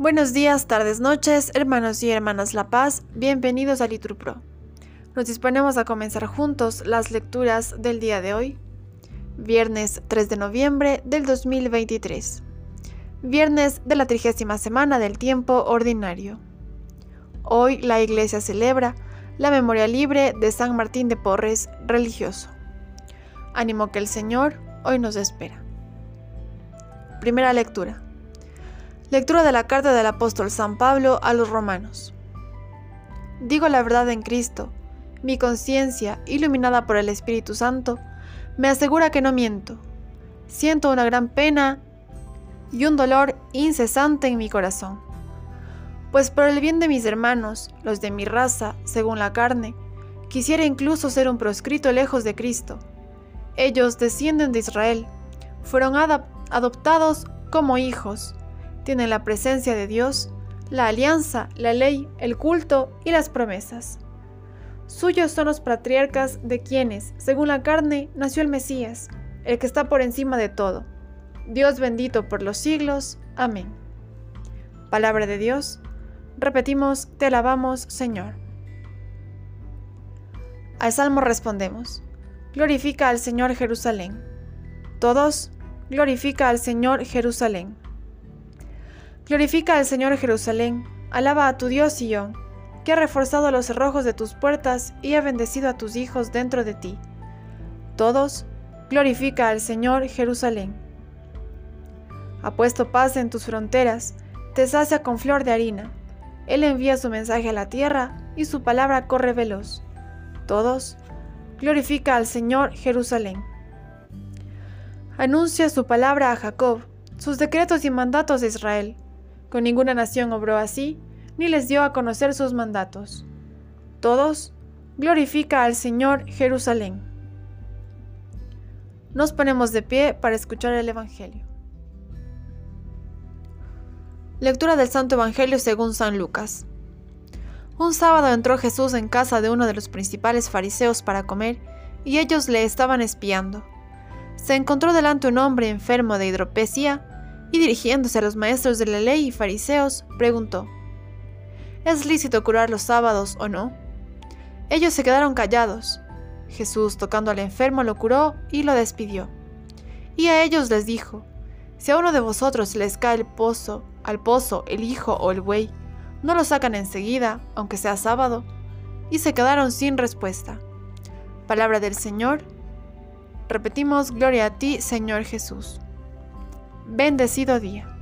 Buenos días, tardes, noches, hermanos y hermanas La Paz, bienvenidos a Liturpro. Nos disponemos a comenzar juntos las lecturas del día de hoy, viernes 3 de noviembre del 2023, viernes de la trigésima semana del tiempo ordinario. Hoy la Iglesia celebra la memoria libre de San Martín de Porres, religioso. Ánimo que el Señor hoy nos espera. Primera lectura Lectura de la carta del apóstol San Pablo a los romanos. Digo la verdad en Cristo. Mi conciencia, iluminada por el Espíritu Santo, me asegura que no miento. Siento una gran pena y un dolor incesante en mi corazón. Pues por el bien de mis hermanos, los de mi raza, según la carne, quisiera incluso ser un proscrito lejos de Cristo. Ellos descienden de Israel, fueron adoptados como hijos tienen la presencia de Dios, la alianza, la ley, el culto y las promesas. Suyos son los patriarcas de quienes, según la carne, nació el Mesías, el que está por encima de todo. Dios bendito por los siglos. Amén. Palabra de Dios. Repetimos, te alabamos, Señor. Al salmo respondemos, glorifica al Señor Jerusalén. Todos, glorifica al Señor Jerusalén. Glorifica al Señor Jerusalén, alaba a tu Dios Sion, que ha reforzado los cerrojos de tus puertas y ha bendecido a tus hijos dentro de ti. Todos, glorifica al Señor Jerusalén. Ha puesto paz en tus fronteras, te sacia con flor de harina. Él envía su mensaje a la tierra y su palabra corre veloz. Todos, glorifica al Señor Jerusalén. Anuncia su palabra a Jacob, sus decretos y mandatos de Israel con ninguna nación obró así, ni les dio a conocer sus mandatos. Todos, glorifica al Señor Jerusalén. Nos ponemos de pie para escuchar el Evangelio. Lectura del Santo Evangelio según San Lucas. Un sábado entró Jesús en casa de uno de los principales fariseos para comer, y ellos le estaban espiando. Se encontró delante un hombre enfermo de hidropesia, y dirigiéndose a los maestros de la ley y fariseos, preguntó, ¿Es lícito curar los sábados o no? Ellos se quedaron callados. Jesús, tocando al enfermo, lo curó y lo despidió. Y a ellos les dijo, Si a uno de vosotros les cae el pozo, al pozo el hijo o el buey, no lo sacan enseguida, aunque sea sábado. Y se quedaron sin respuesta. Palabra del Señor. Repetimos, Gloria a ti, Señor Jesús. Bendecido día.